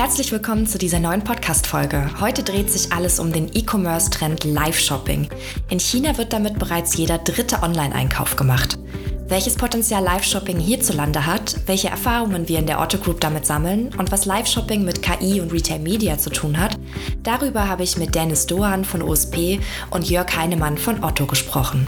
Herzlich willkommen zu dieser neuen Podcast-Folge. Heute dreht sich alles um den E-Commerce-Trend Live-Shopping. In China wird damit bereits jeder dritte Online-Einkauf gemacht. Welches Potenzial Live-Shopping hierzulande hat, welche Erfahrungen wir in der Otto Group damit sammeln und was Live-Shopping mit KI und Retail Media zu tun hat, darüber habe ich mit Dennis Dohan von OSP und Jörg Heinemann von Otto gesprochen.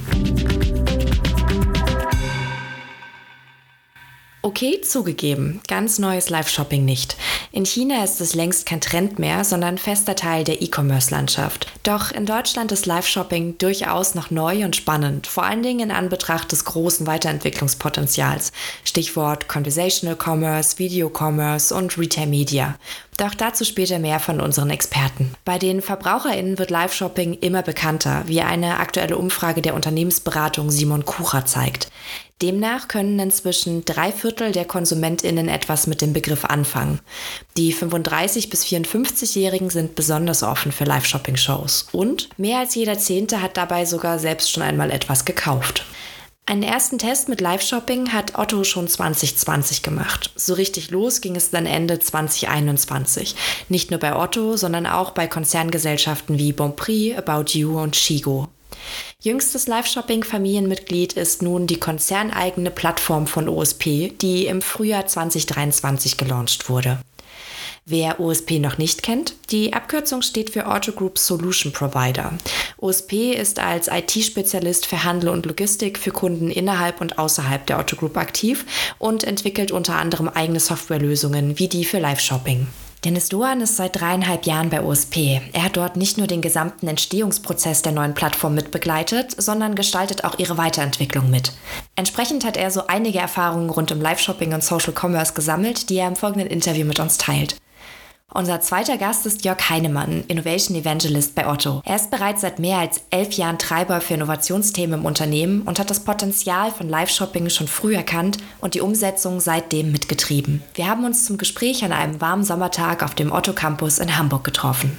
Okay, zugegeben, ganz neues Live-Shopping nicht. In China ist es längst kein Trend mehr, sondern fester Teil der E-Commerce-Landschaft. Doch in Deutschland ist Live-Shopping durchaus noch neu und spannend, vor allen Dingen in Anbetracht des großen Weiterentwicklungspotenzials. Stichwort Conversational Commerce, Video Commerce und Retail Media. Doch dazu später mehr von unseren Experten. Bei den VerbraucherInnen wird Live-Shopping immer bekannter, wie eine aktuelle Umfrage der Unternehmensberatung Simon Kucher zeigt. Demnach können inzwischen drei Viertel der KonsumentInnen etwas mit dem Begriff anfangen. Die 35- bis 54-Jährigen sind besonders offen für Live-Shopping-Shows. Und mehr als jeder Zehnte hat dabei sogar selbst schon einmal etwas gekauft. Einen ersten Test mit Live-Shopping hat Otto schon 2020 gemacht. So richtig los ging es dann Ende 2021. Nicht nur bei Otto, sondern auch bei Konzerngesellschaften wie Bonprix, About You und Chigo. Jüngstes Live-Shopping-Familienmitglied ist nun die konzerneigene Plattform von OSP, die im Frühjahr 2023 gelauncht wurde. Wer OSP noch nicht kennt, die Abkürzung steht für Auto Group Solution Provider. OSP ist als IT-Spezialist für Handel und Logistik für Kunden innerhalb und außerhalb der Auto Group aktiv und entwickelt unter anderem eigene Softwarelösungen wie die für Live-Shopping. Dennis Doan ist seit dreieinhalb Jahren bei OSP. Er hat dort nicht nur den gesamten Entstehungsprozess der neuen Plattform mitbegleitet, sondern gestaltet auch ihre Weiterentwicklung mit. Entsprechend hat er so einige Erfahrungen rund um Live-Shopping und Social Commerce gesammelt, die er im folgenden Interview mit uns teilt. Unser zweiter Gast ist Jörg Heinemann, Innovation Evangelist bei Otto. Er ist bereits seit mehr als elf Jahren Treiber für Innovationsthemen im Unternehmen und hat das Potenzial von Live-Shopping schon früh erkannt und die Umsetzung seitdem mitgetrieben. Wir haben uns zum Gespräch an einem warmen Sommertag auf dem Otto Campus in Hamburg getroffen.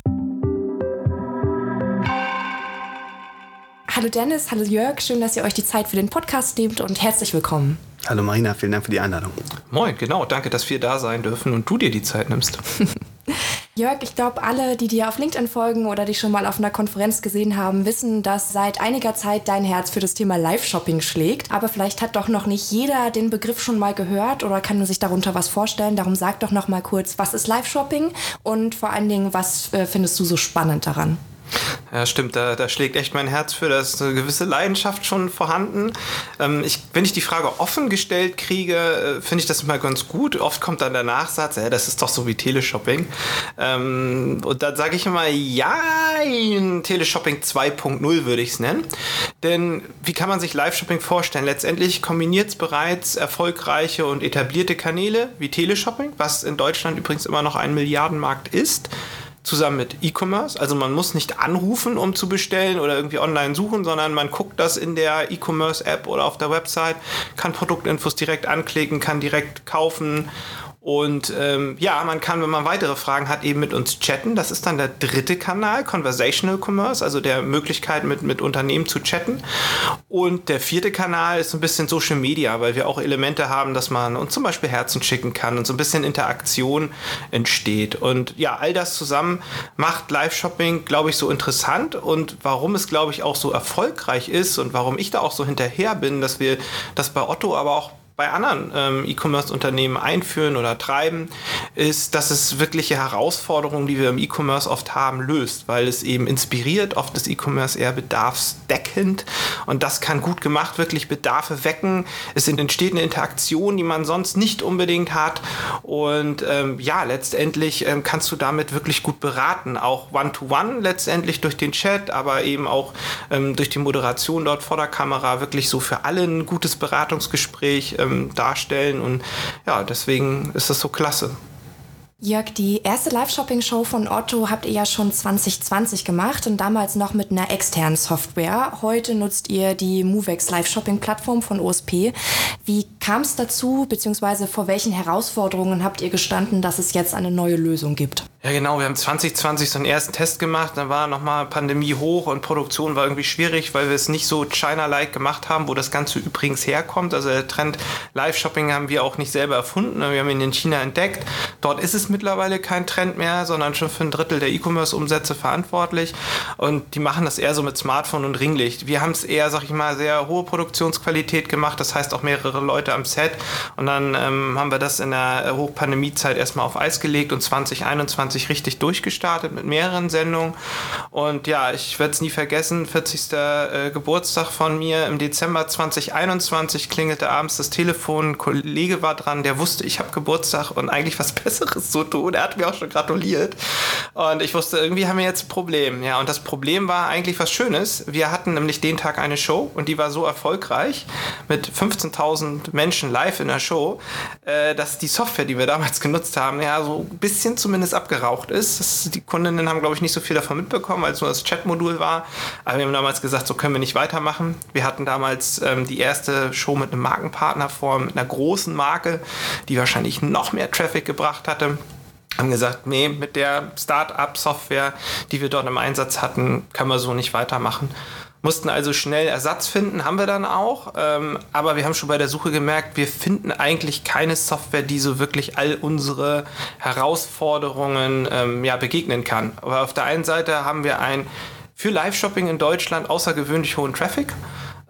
Hallo Dennis, hallo Jörg, schön, dass ihr euch die Zeit für den Podcast nehmt und herzlich willkommen. Hallo Marina, vielen Dank für die Einladung. Moin, genau, danke, dass wir da sein dürfen und du dir die Zeit nimmst. Jörg, ich glaube, alle, die dir auf LinkedIn folgen oder dich schon mal auf einer Konferenz gesehen haben, wissen, dass seit einiger Zeit dein Herz für das Thema Live-Shopping schlägt. Aber vielleicht hat doch noch nicht jeder den Begriff schon mal gehört oder kann sich darunter was vorstellen. Darum sag doch noch mal kurz, was ist Live-Shopping und vor allen Dingen, was äh, findest du so spannend daran? Ja, stimmt, da, da schlägt echt mein Herz für, da ist eine gewisse Leidenschaft schon vorhanden. Ähm, ich, wenn ich die Frage offen gestellt kriege, äh, finde ich das immer ganz gut. Oft kommt dann der Nachsatz, ja, das ist doch so wie Teleshopping. Ähm, und dann sage ich immer, ja, Teleshopping 2.0 würde ich es nennen. Denn wie kann man sich Live-Shopping vorstellen? Letztendlich kombiniert es bereits erfolgreiche und etablierte Kanäle wie Teleshopping, was in Deutschland übrigens immer noch ein Milliardenmarkt ist zusammen mit E-Commerce. Also man muss nicht anrufen, um zu bestellen oder irgendwie online suchen, sondern man guckt das in der E-Commerce-App oder auf der Website, kann Produktinfos direkt anklicken, kann direkt kaufen und ähm, ja, man kann, wenn man weitere Fragen hat, eben mit uns chatten. Das ist dann der dritte Kanal, Conversational Commerce, also der Möglichkeit, mit, mit Unternehmen zu chatten. Und der vierte Kanal ist ein bisschen Social Media, weil wir auch Elemente haben, dass man uns zum Beispiel Herzen schicken kann und so ein bisschen Interaktion entsteht. Und ja, all das zusammen macht Live-Shopping, glaube ich, so interessant und warum es, glaube ich, auch so erfolgreich ist und warum ich da auch so hinterher bin, dass wir das bei Otto, aber auch bei anderen ähm, E-Commerce-Unternehmen einführen oder treiben, ist, dass es wirkliche Herausforderungen, die wir im E-Commerce oft haben, löst, weil es eben inspiriert. Oft ist E-Commerce eher bedarfsdeckend und das kann gut gemacht wirklich Bedarfe wecken. Es entsteht eine Interaktion, die man sonst nicht unbedingt hat und ähm, ja, letztendlich ähm, kannst du damit wirklich gut beraten, auch One-to-One -one letztendlich durch den Chat, aber eben auch ähm, durch die Moderation dort vor der Kamera wirklich so für alle ein gutes Beratungsgespräch ähm, darstellen. Und ja, deswegen ist das so klasse. Jörg, die erste Live-Shopping-Show von Otto habt ihr ja schon 2020 gemacht und damals noch mit einer externen Software. Heute nutzt ihr die Movex Live-Shopping-Plattform von OSP. Wie kam es dazu, beziehungsweise vor welchen Herausforderungen habt ihr gestanden, dass es jetzt eine neue Lösung gibt? Ja, genau. Wir haben 2020 so einen ersten Test gemacht. Dann war nochmal Pandemie hoch und Produktion war irgendwie schwierig, weil wir es nicht so China-like gemacht haben, wo das Ganze übrigens herkommt. Also der Trend Live-Shopping haben wir auch nicht selber erfunden. Wir haben ihn in China entdeckt. Dort ist es mittlerweile kein Trend mehr, sondern schon für ein Drittel der E-Commerce-Umsätze verantwortlich. Und die machen das eher so mit Smartphone und Ringlicht. Wir haben es eher, sag ich mal, sehr hohe Produktionsqualität gemacht. Das heißt auch mehrere Leute am Set. Und dann ähm, haben wir das in der Hochpandemiezeit erstmal auf Eis gelegt und 2021 2020 richtig durchgestartet mit mehreren Sendungen. Und ja, ich werde es nie vergessen, 40. Äh, Geburtstag von mir im Dezember 2021 klingelte abends das Telefon, ein Kollege war dran, der wusste, ich habe Geburtstag und eigentlich was Besseres zu tun. Er hat mir auch schon gratuliert. Und ich wusste, irgendwie haben wir jetzt ein Problem. Ja, und das Problem war eigentlich was Schönes. Wir hatten nämlich den Tag eine Show und die war so erfolgreich mit 15.000 Menschen live in der Show, äh, dass die Software, die wir damals genutzt haben, ja, so ein bisschen zumindest abgeraucht geraucht ist. Die Kundinnen haben, glaube ich, nicht so viel davon mitbekommen, als nur das Chatmodul war. Aber wir haben damals gesagt, so können wir nicht weitermachen. Wir hatten damals ähm, die erste Show mit einem Markenpartner vor, mit einer großen Marke, die wahrscheinlich noch mehr Traffic gebracht hatte haben gesagt, nee, mit der Start-up-Software, die wir dort im Einsatz hatten, können wir so nicht weitermachen mussten also schnell Ersatz finden, haben wir dann auch. Ähm, aber wir haben schon bei der Suche gemerkt, wir finden eigentlich keine Software, die so wirklich all unsere Herausforderungen ähm, ja, begegnen kann. Aber auf der einen Seite haben wir ein für Live-Shopping in Deutschland außergewöhnlich hohen Traffic.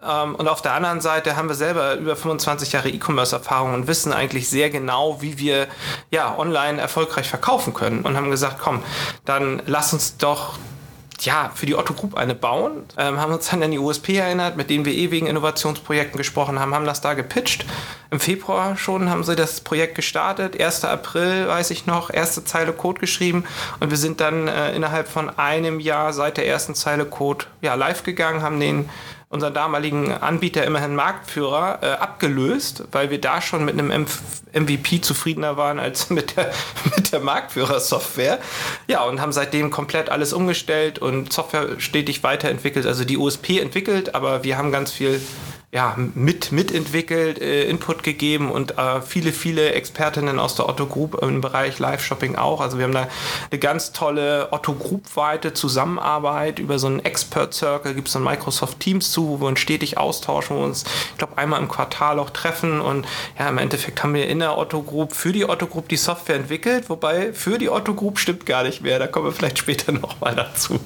Ähm, und auf der anderen Seite haben wir selber über 25 Jahre E-Commerce-Erfahrung und wissen eigentlich sehr genau, wie wir ja, online erfolgreich verkaufen können. Und haben gesagt, komm, dann lass uns doch ja, für die Otto Group eine bauen, ähm, haben uns dann an die USP erinnert, mit denen wir eh wegen Innovationsprojekten gesprochen haben, haben das da gepitcht. Im Februar schon haben sie das Projekt gestartet. 1. April, weiß ich noch, erste Zeile Code geschrieben und wir sind dann äh, innerhalb von einem Jahr seit der ersten Zeile Code ja, live gegangen, haben den unseren damaligen Anbieter immerhin Marktführer äh, abgelöst, weil wir da schon mit einem M MVP zufriedener waren als mit der, mit der Marktführer-Software. Ja, und haben seitdem komplett alles umgestellt und Software stetig weiterentwickelt, also die USP entwickelt, aber wir haben ganz viel ja, mit, mitentwickelt, äh, Input gegeben und äh, viele, viele Expertinnen aus der Otto Group im Bereich Live-Shopping auch. Also wir haben da eine ganz tolle Otto Group-weite Zusammenarbeit über so einen Expert Circle, gibt es dann Microsoft Teams zu, wo wir uns stetig austauschen, wo wir uns, ich glaube, einmal im Quartal auch treffen und ja, im Endeffekt haben wir in der Otto Group für die Otto Group die Software entwickelt, wobei für die Otto Group stimmt gar nicht mehr, da kommen wir vielleicht später nochmal dazu.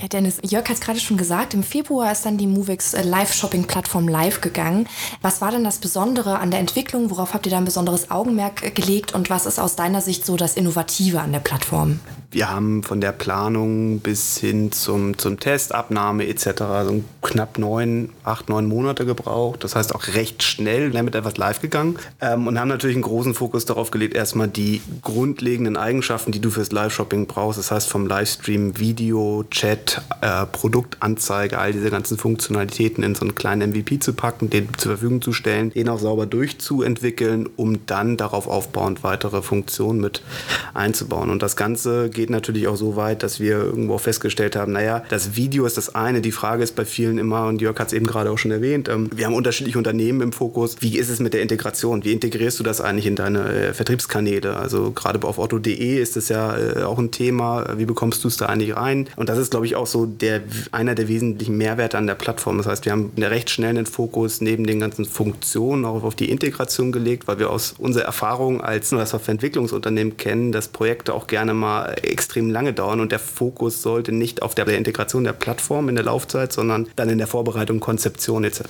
Ja, Dennis, Jörg hat es gerade schon gesagt, im Februar ist dann die Movix äh, Live-Shopping-Plattform live gegangen. Was war denn das Besondere an der Entwicklung? Worauf habt ihr da ein besonderes Augenmerk äh, gelegt und was ist aus deiner Sicht so das Innovative an der Plattform? Wir haben von der Planung bis hin zum, zum Test, Abnahme etc. so knapp neun, acht, neun Monate gebraucht. Das heißt auch recht schnell damit etwas live gegangen ähm, und haben natürlich einen großen Fokus darauf gelegt, erstmal die grundlegenden Eigenschaften, die du fürs Live-Shopping brauchst. Das heißt vom Livestream, Video, Chat, äh, Produktanzeige, all diese ganzen Funktionalitäten in so einen kleinen MVP zu packen, den zur Verfügung zu stellen, den auch sauber durchzuentwickeln, um dann darauf aufbauend weitere Funktionen mit einzubauen. Und das Ganze geht geht natürlich auch so weit, dass wir irgendwo festgestellt haben, naja, das Video ist das eine. Die Frage ist bei vielen immer, und Jörg hat es eben gerade auch schon erwähnt, ähm, wir haben unterschiedliche Unternehmen im Fokus. Wie ist es mit der Integration? Wie integrierst du das eigentlich in deine äh, Vertriebskanäle? Also gerade auf otto.de ist es ja äh, auch ein Thema. Wie bekommst du es da eigentlich rein? Und das ist, glaube ich, auch so der, einer der wesentlichen Mehrwerte an der Plattform. Das heißt, wir haben einen recht schnellen Fokus neben den ganzen Funktionen auch auf die Integration gelegt, weil wir aus unserer Erfahrung als das Softwareentwicklungsunternehmen kennen, dass Projekte auch gerne mal extrem lange dauern und der Fokus sollte nicht auf der Integration der Plattform in der Laufzeit, sondern dann in der Vorbereitung, Konzeption etc.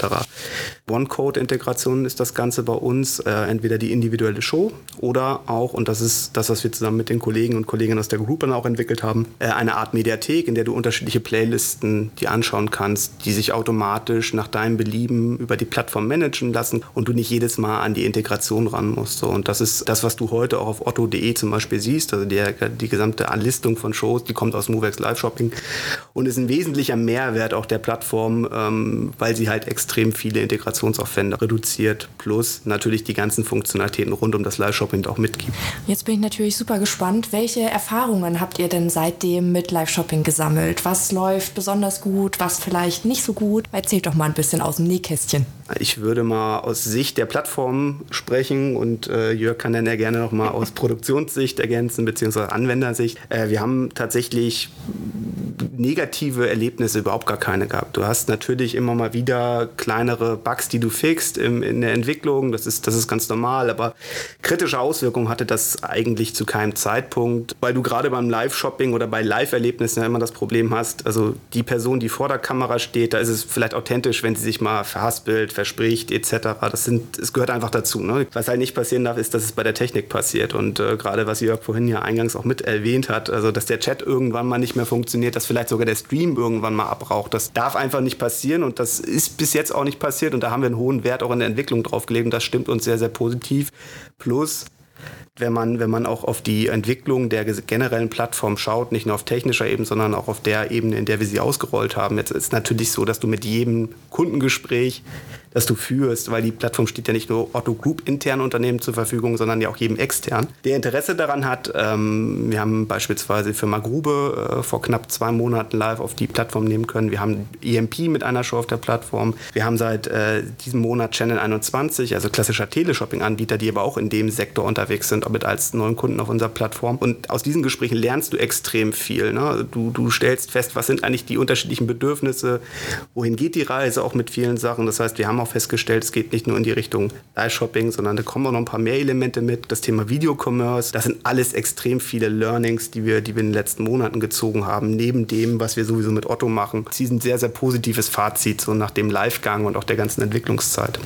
One-Code-Integration ist das Ganze bei uns, äh, entweder die individuelle Show oder auch, und das ist das, was wir zusammen mit den Kollegen und Kolleginnen aus der dann auch entwickelt haben, äh, eine Art Mediathek, in der du unterschiedliche Playlisten die anschauen kannst, die sich automatisch nach deinem Belieben über die Plattform managen lassen und du nicht jedes Mal an die Integration ran musst. So. Und das ist das, was du heute auch auf otto.de zum Beispiel siehst, also die, die gesamte Anlistung von Shows, die kommt aus MoveX Live Shopping und ist ein wesentlicher Mehrwert auch der Plattform, ähm, weil sie halt extrem viele Integrationsaufwände reduziert, plus natürlich die ganzen Funktionalitäten rund um das Live Shopping auch mitgibt. Jetzt bin ich natürlich super gespannt. Welche Erfahrungen habt ihr denn seitdem mit Live Shopping gesammelt? Was läuft besonders gut, was vielleicht nicht so gut? Erzählt doch mal ein bisschen aus dem Nähkästchen. Ich würde mal aus Sicht der Plattform sprechen und äh, Jörg kann dann ja gerne noch mal aus Produktionssicht ergänzen, beziehungsweise Anwendersicht. Äh, wir haben tatsächlich negative Erlebnisse überhaupt gar keine gehabt. Du hast natürlich immer mal wieder kleinere Bugs, die du fixst im, in der Entwicklung. Das ist, das ist ganz normal, aber kritische Auswirkungen hatte das eigentlich zu keinem Zeitpunkt, weil du gerade beim Live-Shopping oder bei Live-Erlebnissen ja immer das Problem hast, also die Person, die vor der Kamera steht, da ist es vielleicht authentisch, wenn sie sich mal verhaspelt, verspricht etc. Das sind, es gehört einfach dazu. Ne? Was halt nicht passieren darf, ist, dass es bei der Technik passiert. Und äh, gerade was Jörg vorhin ja eingangs auch mit erwähnt hat, also dass der Chat irgendwann mal nicht mehr funktioniert, dass vielleicht sogar der Stream irgendwann mal abraucht. Das darf einfach nicht passieren und das ist bis jetzt auch nicht passiert und da haben wir einen hohen Wert auch in der Entwicklung drauf gelegt und das stimmt uns sehr, sehr positiv. Plus, wenn man, wenn man auch auf die Entwicklung der generellen Plattform schaut, nicht nur auf technischer Ebene, sondern auch auf der Ebene, in der wir sie ausgerollt haben. Jetzt ist es natürlich so, dass du mit jedem Kundengespräch das du führst, weil die Plattform steht ja nicht nur Otto Group internen Unternehmen zur Verfügung, sondern ja auch jedem extern, der Interesse daran hat. Ähm, wir haben beispielsweise Firma Grube äh, vor knapp zwei Monaten live auf die Plattform nehmen können. Wir haben EMP mit einer Show auf der Plattform. Wir haben seit äh, diesem Monat Channel 21, also klassischer Teleshopping-Anbieter, die aber auch in dem Sektor unterwegs sind, mit als neuen Kunden auf unserer Plattform. Und aus diesen Gesprächen lernst du extrem viel. Ne? Du, du stellst fest, was sind eigentlich die unterschiedlichen Bedürfnisse, wohin geht die Reise auch mit vielen Sachen. Das heißt, wir haben auch festgestellt, es geht nicht nur in die Richtung Live-Shopping, sondern da kommen auch noch ein paar mehr Elemente mit. Das Thema Videocommerce, das sind alles extrem viele Learnings, die wir, die wir in den letzten Monaten gezogen haben, neben dem, was wir sowieso mit Otto machen. Sie sind sehr, sehr positives Fazit, so nach dem Live-Gang und auch der ganzen Entwicklungszeit.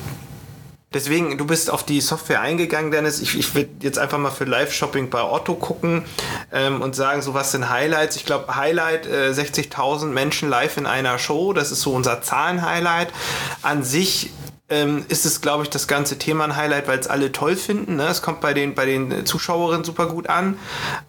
Deswegen, du bist auf die Software eingegangen, Dennis. Ich, ich würde jetzt einfach mal für Live-Shopping bei Otto gucken ähm, und sagen, so was sind Highlights. Ich glaube, Highlight äh, 60.000 Menschen live in einer Show. Das ist so unser Zahlen-Highlight. An sich ähm, ist es, glaube ich, das ganze Thema ein Highlight, weil es alle toll finden. Ne? Es kommt bei den, bei den Zuschauerinnen super gut an,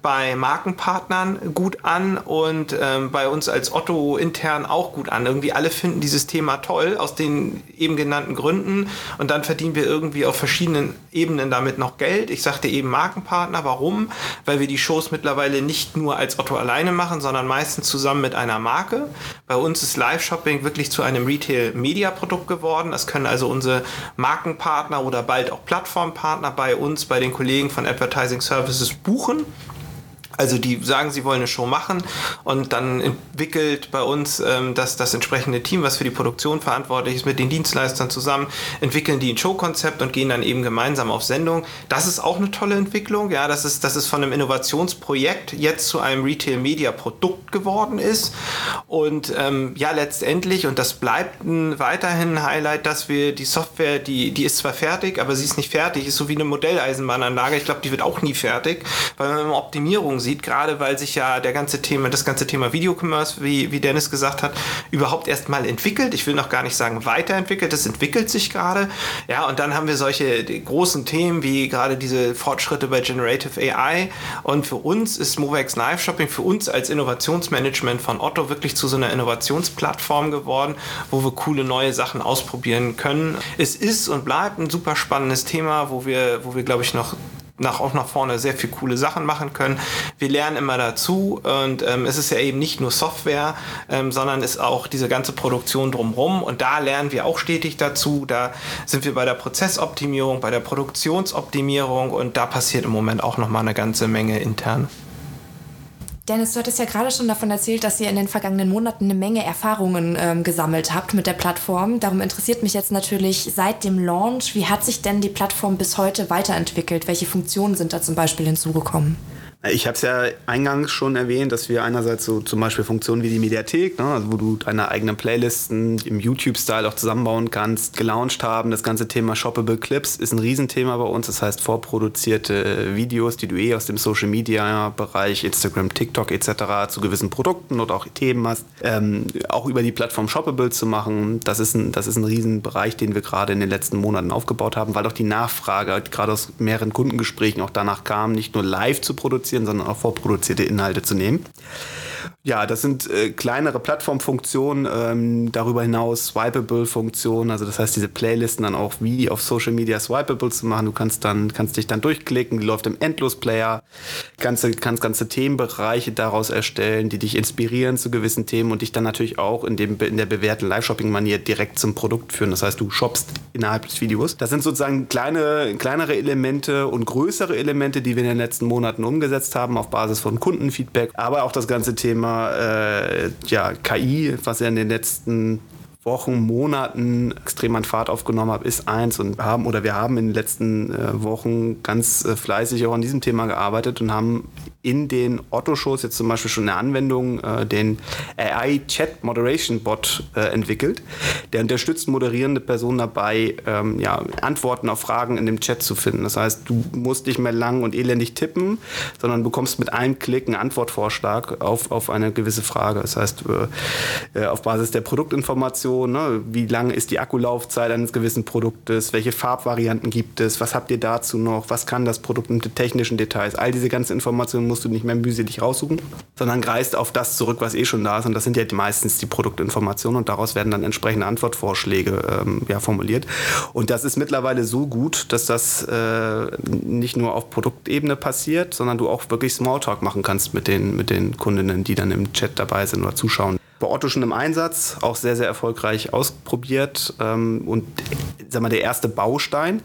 bei Markenpartnern gut an und ähm, bei uns als Otto intern auch gut an. Irgendwie alle finden dieses Thema toll, aus den eben genannten Gründen und dann verdienen wir irgendwie auf verschiedenen Ebenen damit noch Geld. Ich sagte eben Markenpartner. Warum? Weil wir die Shows mittlerweile nicht nur als Otto alleine machen, sondern meistens zusammen mit einer Marke. Bei uns ist Live-Shopping wirklich zu einem Retail-Media-Produkt geworden. Das können also also unsere Markenpartner oder bald auch Plattformpartner bei uns, bei den Kollegen von Advertising Services buchen. Also die sagen, sie wollen eine Show machen und dann entwickelt bei uns ähm, das, das entsprechende Team, was für die Produktion verantwortlich ist, mit den Dienstleistern zusammen, entwickeln die ein Showkonzept und gehen dann eben gemeinsam auf Sendung. Das ist auch eine tolle Entwicklung, ja, das ist, das ist von einem Innovationsprojekt jetzt zu einem Retail-Media-Produkt geworden ist. Und ähm, ja, letztendlich, und das bleibt ein, weiterhin ein Highlight, dass wir die Software, die, die ist zwar fertig, aber sie ist nicht fertig, ist so wie eine Modelleisenbahnanlage, ich glaube, die wird auch nie fertig, weil man immer Optimierung sieht, gerade weil sich ja der ganze Thema, das ganze Thema Videocommerce, wie, wie Dennis gesagt hat, überhaupt erst mal entwickelt. Ich will noch gar nicht sagen weiterentwickelt, das entwickelt sich gerade. Ja, und dann haben wir solche großen Themen wie gerade diese Fortschritte bei Generative AI. Und für uns ist Movex Live Shopping, für uns als Innovationsmanagement von Otto wirklich zu so einer Innovationsplattform geworden, wo wir coole neue Sachen ausprobieren können. Es ist und bleibt ein super spannendes Thema, wo wir, wo wir glaube ich, noch nach, auch nach vorne sehr viel coole Sachen machen können. Wir lernen immer dazu und ähm, es ist ja eben nicht nur Software, ähm, sondern ist auch diese ganze Produktion drumherum und da lernen wir auch stetig dazu. Da sind wir bei der Prozessoptimierung, bei der Produktionsoptimierung und da passiert im Moment auch noch mal eine ganze Menge intern. Dennis, du hattest ja gerade schon davon erzählt, dass ihr in den vergangenen Monaten eine Menge Erfahrungen ähm, gesammelt habt mit der Plattform. Darum interessiert mich jetzt natürlich seit dem Launch, wie hat sich denn die Plattform bis heute weiterentwickelt? Welche Funktionen sind da zum Beispiel hinzugekommen? Ich habe es ja eingangs schon erwähnt, dass wir einerseits so zum Beispiel Funktionen wie die Mediathek, ne, also wo du deine eigenen Playlisten im YouTube-Style auch zusammenbauen kannst, gelauncht haben. Das ganze Thema Shoppable Clips ist ein Riesenthema bei uns. Das heißt, vorproduzierte Videos, die du eh aus dem Social-Media-Bereich, Instagram, TikTok etc. zu gewissen Produkten oder auch Themen hast, ähm, auch über die Plattform Shoppable zu machen. Das ist ein, das ist ein Riesenbereich, den wir gerade in den letzten Monaten aufgebaut haben, weil auch die Nachfrage gerade aus mehreren Kundengesprächen auch danach kam, nicht nur live zu produzieren, produzieren, sondern auch vorproduzierte Inhalte zu nehmen. Ja, das sind äh, kleinere Plattformfunktionen, ähm, darüber hinaus Swipeable-Funktionen, also das heißt, diese Playlisten dann auch wie auf Social Media swipeable zu machen. Du kannst dann, kannst dich dann durchklicken, die läuft im Endlos-Player, ganze, kannst ganze Themenbereiche daraus erstellen, die dich inspirieren zu gewissen Themen und dich dann natürlich auch in, dem, in der bewährten Live-Shopping-Manier direkt zum Produkt führen. Das heißt, du shoppst innerhalb des Videos. Das sind sozusagen kleine, kleinere Elemente und größere Elemente, die wir in den letzten Monaten umgesetzt haben auf Basis von Kundenfeedback, aber auch das ganze Thema äh, ja, KI, was ja in den letzten Wochen, Monaten extrem an Fahrt aufgenommen hat, ist eins. Und haben oder wir haben in den letzten äh, Wochen ganz äh, fleißig auch an diesem Thema gearbeitet und haben in den Otto-Shows jetzt zum Beispiel schon eine Anwendung, äh, den AI Chat Moderation Bot äh, entwickelt. Der unterstützt moderierende Personen dabei, ähm, ja, Antworten auf Fragen in dem Chat zu finden. Das heißt, du musst nicht mehr lang und elendig tippen, sondern bekommst mit einem Klick einen Antwortvorschlag auf, auf eine gewisse Frage. Das heißt, äh, äh auf Basis der Produktinformation, ne, wie lang ist die Akkulaufzeit eines gewissen Produktes, welche Farbvarianten gibt es, was habt ihr dazu noch, was kann das Produkt mit technischen Details, all diese ganzen Informationen musst du nicht mehr mühselig raussuchen, sondern greist auf das zurück, was eh schon da ist. Und das sind ja meistens die Produktinformationen und daraus werden dann entsprechende Antwortvorschläge ähm, ja, formuliert. Und das ist mittlerweile so gut, dass das äh, nicht nur auf Produktebene passiert, sondern du auch wirklich Smalltalk machen kannst mit den, mit den Kundinnen, die dann im Chat dabei sind oder zuschauen bei Otto schon im Einsatz, auch sehr, sehr erfolgreich ausprobiert ähm, und sag mal, der erste Baustein.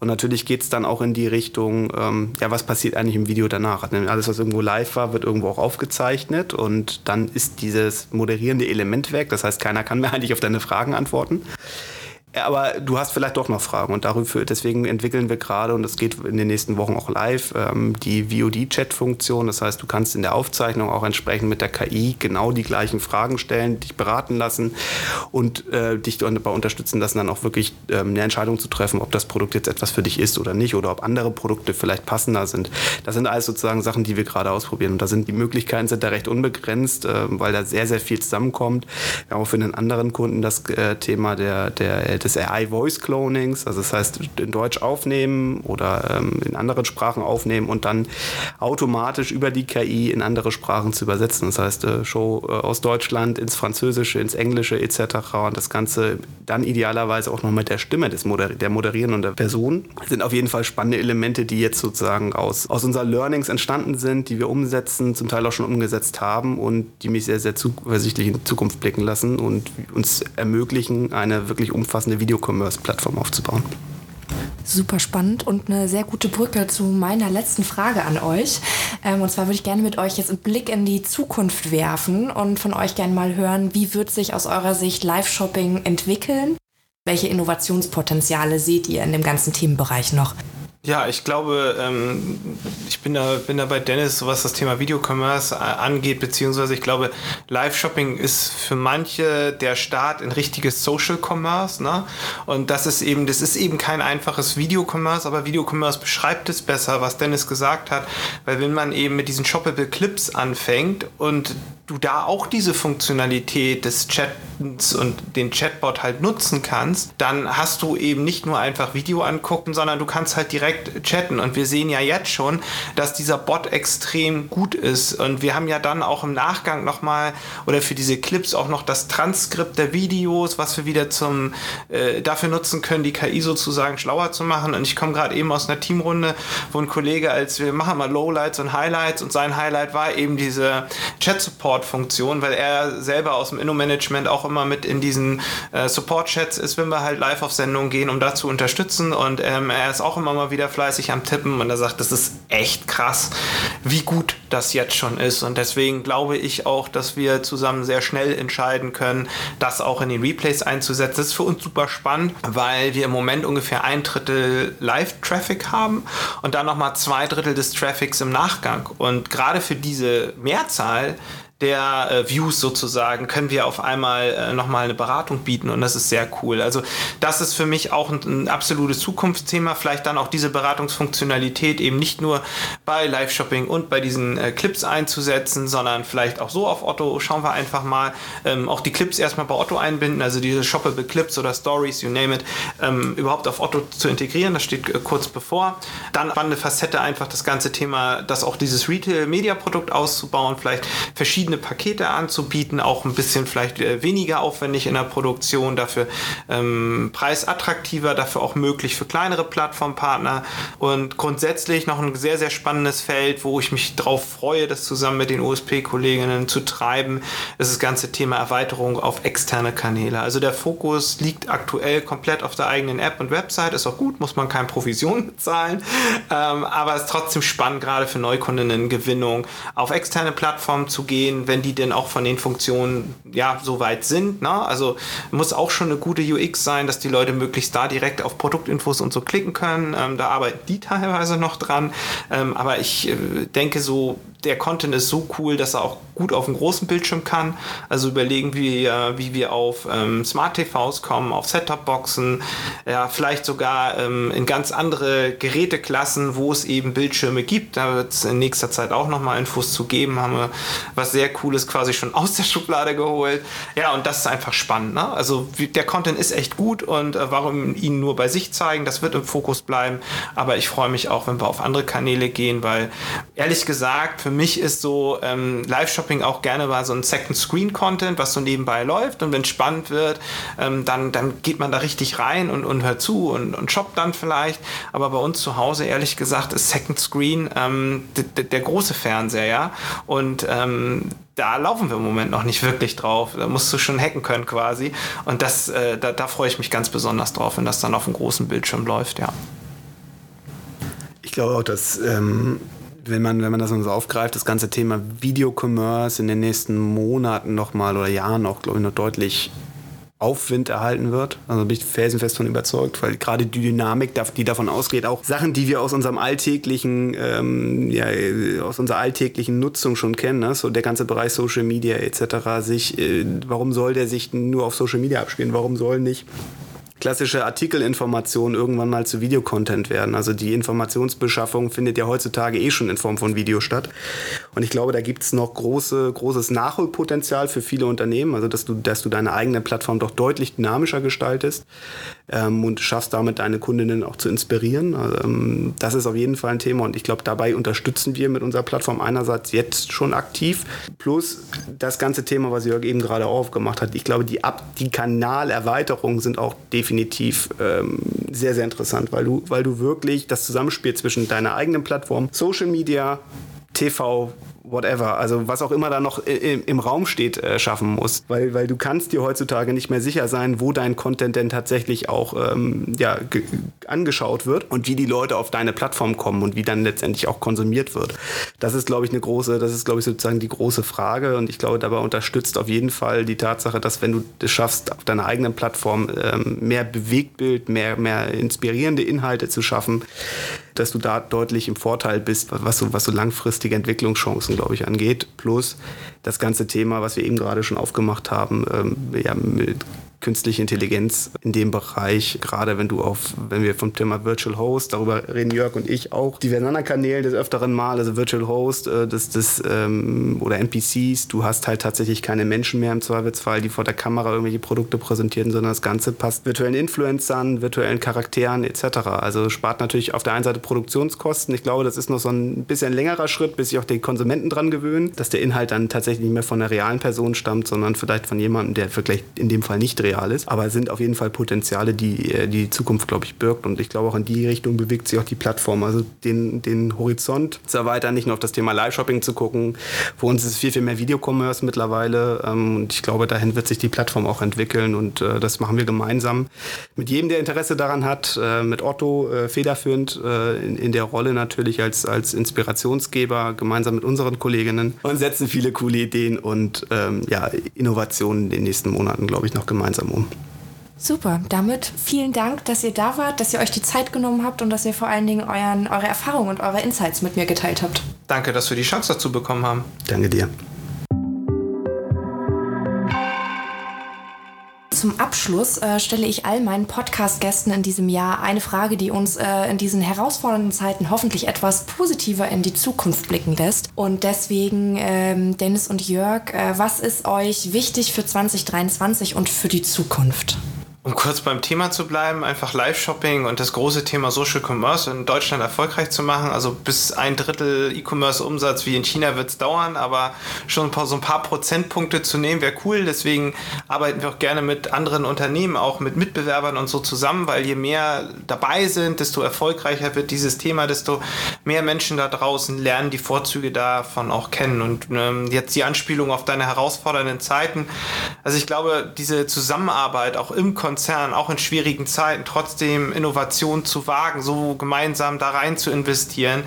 Und natürlich geht es dann auch in die Richtung, ähm, ja, was passiert eigentlich im Video danach? Alles, was irgendwo live war, wird irgendwo auch aufgezeichnet und dann ist dieses moderierende Element weg. Das heißt, keiner kann mehr eigentlich auf deine Fragen antworten. Aber du hast vielleicht doch noch Fragen und dafür, deswegen entwickeln wir gerade, und das geht in den nächsten Wochen auch live, ähm, die VOD-Chat-Funktion. Das heißt, du kannst in der Aufzeichnung auch entsprechend mit der KI genau die gleichen Fragen stellen, dich beraten lassen und äh, dich dabei unterstützen lassen, dann auch wirklich ähm, eine Entscheidung zu treffen, ob das Produkt jetzt etwas für dich ist oder nicht oder ob andere Produkte vielleicht passender sind. Das sind alles sozusagen Sachen, die wir gerade ausprobieren. Und da sind die Möglichkeiten sind da recht unbegrenzt, äh, weil da sehr, sehr viel zusammenkommt. Wir haben auch für einen anderen Kunden das äh, Thema der, der des AI Voice Clonings, also das heißt in Deutsch aufnehmen oder ähm, in anderen Sprachen aufnehmen und dann automatisch über die KI in andere Sprachen zu übersetzen. Das heißt äh, Show äh, aus Deutschland ins Französische, ins Englische etc. Und das Ganze dann idealerweise auch noch mit der Stimme des Moder der moderierenden Person. Das sind auf jeden Fall spannende Elemente, die jetzt sozusagen aus, aus unseren Learnings entstanden sind, die wir umsetzen, zum Teil auch schon umgesetzt haben und die mich sehr, sehr zuversichtlich in Zukunft blicken lassen und uns ermöglichen, eine wirklich umfassende Videocommerce-Plattform aufzubauen. Super spannend und eine sehr gute Brücke zu meiner letzten Frage an euch. Ähm, und zwar würde ich gerne mit euch jetzt einen Blick in die Zukunft werfen und von euch gerne mal hören, wie wird sich aus eurer Sicht Live-Shopping entwickeln? Welche Innovationspotenziale seht ihr in dem ganzen Themenbereich noch? Ja, ich glaube, ähm, ich bin da, bin da bei Dennis, was das Thema Videocommerce äh, angeht, beziehungsweise ich glaube, Live-Shopping ist für manche der Start in richtiges Social Commerce. Ne? Und das ist eben, das ist eben kein einfaches Videocommerce, aber Videocommerce beschreibt es besser, was Dennis gesagt hat. Weil wenn man eben mit diesen Shoppable Clips anfängt und du da auch diese Funktionalität des Chattens und den Chatbot halt nutzen kannst, dann hast du eben nicht nur einfach Video angucken, sondern du kannst halt direkt chatten. Und wir sehen ja jetzt schon, dass dieser Bot extrem gut ist. Und wir haben ja dann auch im Nachgang nochmal oder für diese Clips auch noch das Transkript der Videos, was wir wieder zum äh, dafür nutzen können, die KI sozusagen schlauer zu machen. Und ich komme gerade eben aus einer Teamrunde, wo ein Kollege, als wir machen mal Lowlights und Highlights und sein Highlight war eben diese Chat-Support Support-Funktion, weil er selber aus dem Inno-Management auch immer mit in diesen äh, Support-Chats ist, wenn wir halt live auf Sendung gehen, um da zu unterstützen. Und ähm, er ist auch immer mal wieder fleißig am Tippen und er sagt, das ist echt krass, wie gut das jetzt schon ist. Und deswegen glaube ich auch, dass wir zusammen sehr schnell entscheiden können, das auch in den Replays einzusetzen. Das ist für uns super spannend, weil wir im Moment ungefähr ein Drittel Live-Traffic haben und dann nochmal zwei Drittel des Traffics im Nachgang. Und gerade für diese Mehrzahl der äh, Views sozusagen können wir auf einmal äh, nochmal eine Beratung bieten und das ist sehr cool. Also das ist für mich auch ein, ein absolutes Zukunftsthema. Vielleicht dann auch diese Beratungsfunktionalität eben nicht nur bei Live-Shopping und bei diesen äh, Clips einzusetzen, sondern vielleicht auch so auf Otto. Schauen wir einfach mal. Ähm, auch die Clips erstmal bei Otto einbinden, also diese Shoppable Clips oder Stories, you name it, ähm, überhaupt auf Otto zu integrieren. Das steht äh, kurz bevor. Dann spannende Facette einfach das ganze Thema, dass auch dieses Retail-Media-Produkt auszubauen, vielleicht verschiedene Pakete anzubieten, auch ein bisschen vielleicht äh, weniger aufwendig in der Produktion, dafür ähm, preisattraktiver, dafür auch möglich für kleinere Plattformpartner. Und grundsätzlich noch ein sehr, sehr spannendes Feld, wo ich mich drauf freue, das zusammen mit den OSP-Kolleginnen zu treiben, ist das ganze Thema Erweiterung auf externe Kanäle. Also der Fokus liegt aktuell komplett auf der eigenen App und Website, ist auch gut, muss man keine Provision bezahlen, ähm, aber es ist trotzdem spannend, gerade für Neukundinnen-Gewinnung auf externe Plattformen zu gehen, wenn die denn auch von den Funktionen ja so weit sind. Ne? Also muss auch schon eine gute UX sein, dass die Leute möglichst da direkt auf Produktinfos und so klicken können. Ähm, da arbeiten die teilweise noch dran. Ähm, aber ich äh, denke so, der Content ist so cool, dass er auch gut auf dem großen Bildschirm kann. Also überlegen wir, wie wir auf ähm, Smart TVs kommen, auf Set-Top-Boxen, ja, vielleicht sogar ähm, in ganz andere Geräteklassen, wo es eben Bildschirme gibt. Da wird es in nächster Zeit auch nochmal Infos zu geben. Haben wir was sehr Cooles quasi schon aus der Schublade geholt. Ja, und das ist einfach spannend. Ne? Also der Content ist echt gut und äh, warum ihn nur bei sich zeigen, das wird im Fokus bleiben. Aber ich freue mich auch, wenn wir auf andere Kanäle gehen, weil ehrlich gesagt, für mich ist so ähm, Live-Shopping auch gerne mal so ein Second-Screen-Content, was so nebenbei läuft und wenn es spannend wird, ähm, dann, dann geht man da richtig rein und, und hört zu und, und shoppt dann vielleicht. Aber bei uns zu Hause, ehrlich gesagt, ist Second Screen ähm, der große Fernseher, ja. Und ähm, da laufen wir im Moment noch nicht wirklich drauf. Da musst du schon hacken können quasi. Und das, äh, da, da freue ich mich ganz besonders drauf, wenn das dann auf dem großen Bildschirm läuft, ja. Ich glaube auch, dass ähm, wenn man, wenn man das so aufgreift, das ganze Thema Videocommerce in den nächsten Monaten nochmal oder Jahren noch, glaube ich, noch deutlich Aufwind erhalten wird. Also bin ich felsenfest von überzeugt, weil gerade die Dynamik, die davon ausgeht, auch Sachen, die wir aus unserem alltäglichen, ähm, ja, aus unserer alltäglichen Nutzung schon kennen, ne? so der ganze Bereich Social Media etc. sich, äh, warum soll der sich nur auf Social Media abspielen? Warum soll nicht klassische Artikelinformation irgendwann mal zu Videocontent werden. Also die Informationsbeschaffung findet ja heutzutage eh schon in Form von Video statt. Und ich glaube, da gibt es noch große, großes Nachholpotenzial für viele Unternehmen, also dass du, dass du deine eigene Plattform doch deutlich dynamischer gestaltest ähm, und schaffst damit deine Kundinnen auch zu inspirieren. Also, ähm, das ist auf jeden Fall ein Thema und ich glaube, dabei unterstützen wir mit unserer Plattform einerseits jetzt schon aktiv, plus das ganze Thema, was Jörg eben gerade aufgemacht hat. Ich glaube, die, Ab die Kanalerweiterungen sind auch definitiv ähm, sehr, sehr interessant, weil du, weil du wirklich das Zusammenspiel zwischen deiner eigenen Plattform, Social Media, TV, whatever, also was auch immer da noch im, im Raum steht, äh, schaffen muss. Weil, weil du kannst dir heutzutage nicht mehr sicher sein, wo dein Content denn tatsächlich auch ähm, ja, angeschaut wird und wie die Leute auf deine Plattform kommen und wie dann letztendlich auch konsumiert wird. Das ist, glaube ich, eine große, das ist, glaube ich, sozusagen die große Frage und ich glaube, dabei unterstützt auf jeden Fall die Tatsache, dass wenn du es schaffst, auf deiner eigenen Plattform ähm, mehr Bewegtbild, mehr, mehr inspirierende Inhalte zu schaffen, dass du da deutlich im Vorteil bist, was so, was so langfristige Entwicklungschancen, glaube ich, angeht. Plus das ganze Thema, was wir eben gerade schon aufgemacht haben, ähm, ja, mit künstliche Intelligenz in dem Bereich, gerade wenn du auf, wenn wir vom Thema Virtual Host, darüber reden Jörg und ich auch, diversen anderen Kanälen des öfteren Mal, also Virtual Host äh, das, das, ähm, oder NPCs, du hast halt tatsächlich keine Menschen mehr im Zweifelsfall, die vor der Kamera irgendwelche Produkte präsentieren, sondern das Ganze passt virtuellen Influencern, virtuellen Charakteren etc. Also spart natürlich auf der einen Seite Produktionskosten. Ich glaube, das ist noch so ein bisschen längerer Schritt, bis sich auch die Konsumenten dran gewöhnen, dass der Inhalt dann tatsächlich nicht mehr von einer realen Person stammt, sondern vielleicht von jemandem, der vielleicht in dem Fall nicht real ist. Aber es sind auf jeden Fall Potenziale, die äh, die Zukunft, glaube ich, birgt. Und ich glaube, auch in die Richtung bewegt sich auch die Plattform. Also den, den Horizont zu erweitern, nicht nur auf das Thema Live-Shopping zu gucken. Für uns ist viel, viel mehr Videocommerce mittlerweile. Ähm, und ich glaube, dahin wird sich die Plattform auch entwickeln. Und äh, das machen wir gemeinsam mit jedem, der Interesse daran hat. Äh, mit Otto federführend in, in der Rolle natürlich als, als Inspirationsgeber, gemeinsam mit unseren Kolleginnen. Und setzen viele coole Ideen und ähm, ja, Innovationen in den nächsten Monaten, glaube ich, noch gemeinsam um. Super, damit vielen Dank, dass ihr da wart, dass ihr euch die Zeit genommen habt und dass ihr vor allen Dingen euren, eure Erfahrungen und eure Insights mit mir geteilt habt. Danke, dass wir die Chance dazu bekommen haben. Danke dir. Zum Abschluss äh, stelle ich all meinen Podcast-Gästen in diesem Jahr eine Frage, die uns äh, in diesen herausfordernden Zeiten hoffentlich etwas positiver in die Zukunft blicken lässt. Und deswegen, ähm, Dennis und Jörg, äh, was ist euch wichtig für 2023 und für die Zukunft? Um kurz beim Thema zu bleiben, einfach Live-Shopping und das große Thema Social Commerce in Deutschland erfolgreich zu machen. Also bis ein Drittel E-Commerce-Umsatz wie in China wird es dauern, aber schon ein paar, so ein paar Prozentpunkte zu nehmen wäre cool. Deswegen arbeiten wir auch gerne mit anderen Unternehmen, auch mit Mitbewerbern und so zusammen, weil je mehr dabei sind, desto erfolgreicher wird dieses Thema, desto mehr Menschen da draußen lernen die Vorzüge davon auch kennen. Und ähm, jetzt die Anspielung auf deine herausfordernden Zeiten. Also ich glaube, diese Zusammenarbeit auch im Kontext Konzern auch in schwierigen Zeiten trotzdem Innovation zu wagen, so gemeinsam da rein zu investieren.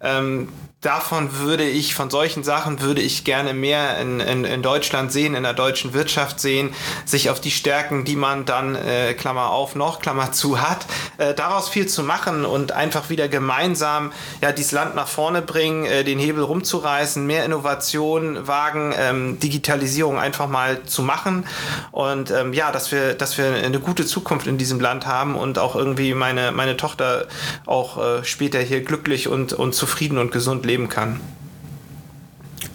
Ähm, davon würde ich, von solchen Sachen würde ich gerne mehr in, in, in Deutschland sehen, in der deutschen Wirtschaft sehen, sich auf die Stärken, die man dann, äh, Klammer auf, noch, Klammer zu hat, äh, daraus viel zu machen und einfach wieder gemeinsam ja, dieses Land nach vorne bringen, äh, den Hebel rumzureißen, mehr Innovation wagen, ähm, Digitalisierung einfach mal zu machen und ähm, ja, dass wir, dass wir eine gute Zukunft in diesem Land haben und auch irgendwie meine, meine Tochter auch äh, später hier glücklich und, und zufrieden und gesund leben kann.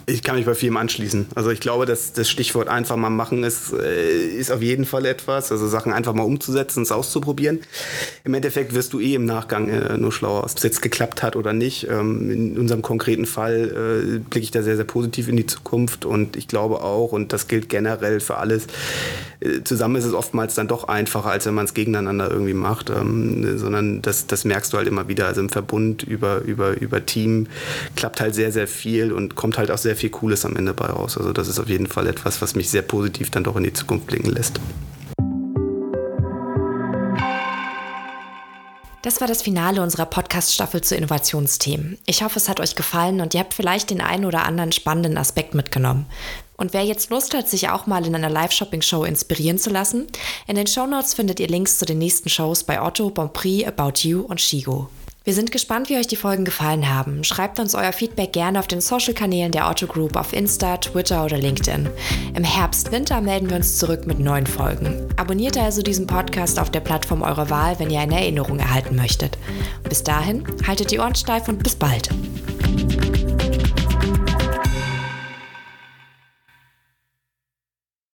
Ich kann mich bei vielem anschließen. Also ich glaube, dass das Stichwort einfach mal machen ist, äh, ist auf jeden Fall etwas. Also Sachen einfach mal umzusetzen, es auszuprobieren. Im Endeffekt wirst du eh im Nachgang äh, nur schlauer, ob es jetzt geklappt hat oder nicht. Ähm, in unserem konkreten Fall äh, blicke ich da sehr, sehr positiv in die Zukunft und ich glaube auch, und das gilt generell für alles, zusammen ist es oftmals dann doch einfacher, als wenn man es gegeneinander irgendwie macht, ähm, sondern das, das merkst du halt immer wieder. Also im Verbund über, über, über Team klappt halt sehr, sehr viel und kommt halt auch sehr viel Cooles am Ende bei raus. Also das ist auf jeden Fall etwas, was mich sehr positiv dann doch in die Zukunft blicken lässt. Das war das Finale unserer Podcast-Staffel zu Innovationsthemen. Ich hoffe, es hat euch gefallen und ihr habt vielleicht den einen oder anderen spannenden Aspekt mitgenommen. Und wer jetzt Lust hat, sich auch mal in einer Live-Shopping-Show inspirieren zu lassen, in den Shownotes findet ihr Links zu den nächsten Shows bei Otto, Bonprix, About You und Shigo. Wir sind gespannt, wie euch die Folgen gefallen haben. Schreibt uns euer Feedback gerne auf den Social-Kanälen der Otto Group auf Insta, Twitter oder LinkedIn. Im Herbst, Winter melden wir uns zurück mit neuen Folgen. Abonniert also diesen Podcast auf der Plattform eurer Wahl, wenn ihr eine Erinnerung erhalten möchtet. Bis dahin, haltet die Ohren steif und bis bald.